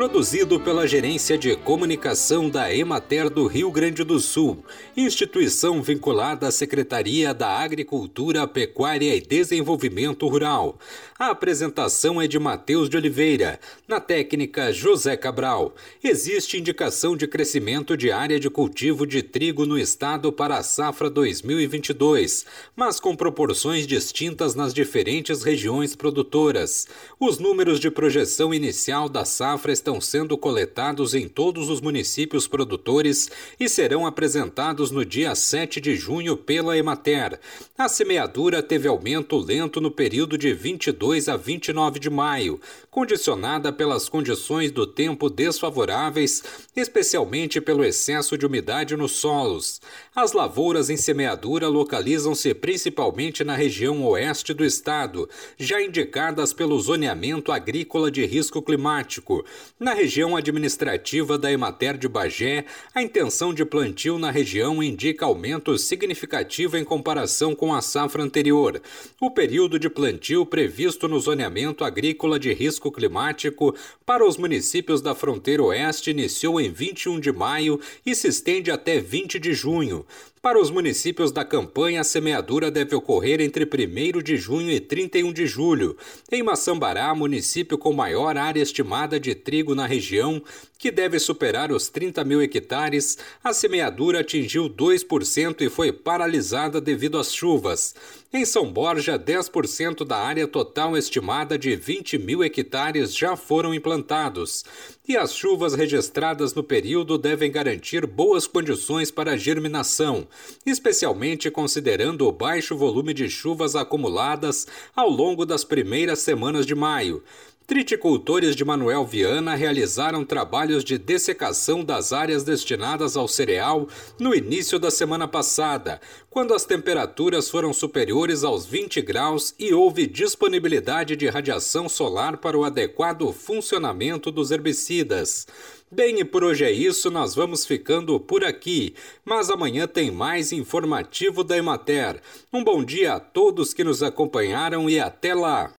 produzido pela Gerência de Comunicação da Emater do Rio Grande do Sul, instituição vinculada à Secretaria da Agricultura, Pecuária e Desenvolvimento Rural. A apresentação é de Matheus de Oliveira, na técnica José Cabral. Existe indicação de crescimento de área de cultivo de trigo no estado para a safra 2022, mas com proporções distintas nas diferentes regiões produtoras. Os números de projeção inicial da safra estão estão sendo coletados em todos os municípios produtores e serão apresentados no dia 7 de junho pela Emater. A semeadura teve aumento lento no período de 22 a 29 de maio, condicionada pelas condições do tempo desfavoráveis, especialmente pelo excesso de umidade nos solos. As lavouras em semeadura localizam-se principalmente na região oeste do estado, já indicadas pelo zoneamento agrícola de risco climático. Na região administrativa da Emater de Bagé, a intenção de plantio na região indica aumento significativo em comparação com a safra anterior. O período de plantio previsto no zoneamento agrícola de risco climático para os municípios da fronteira oeste iniciou em 21 de maio e se estende até 20 de junho. Para os municípios da campanha, a semeadura deve ocorrer entre 1 de junho e 31 de julho. Em Maçambará, município com maior área estimada de trigo na região, que deve superar os 30 mil hectares, a semeadura atingiu 2% e foi paralisada devido às chuvas. Em São Borja, 10% da área total estimada de 20 mil hectares já foram implantados. E as chuvas registradas no período devem garantir boas condições para a germinação, especialmente considerando o baixo volume de chuvas acumuladas ao longo das primeiras semanas de maio. Triticultores de Manuel Viana realizaram trabalhos de dessecação das áreas destinadas ao cereal no início da semana passada, quando as temperaturas foram superiores aos 20 graus e houve disponibilidade de radiação solar para o adequado funcionamento dos herbicidas. Bem, e por hoje é isso, nós vamos ficando por aqui, mas amanhã tem mais informativo da Emater. Um bom dia a todos que nos acompanharam e até lá!